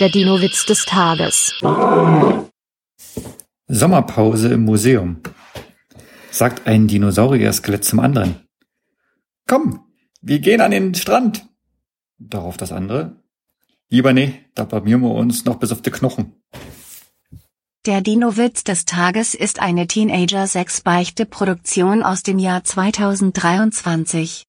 Der Dino-Witz des Tages. Sommerpause im Museum. Sagt ein Dinosaurier-Skelett zum anderen. Komm, wir gehen an den Strand. Darauf das andere. Lieber nee, da blamieren wir uns noch bis auf die Knochen. Der Dino-Witz des Tages ist eine Teenager-6-Beichte-Produktion aus dem Jahr 2023.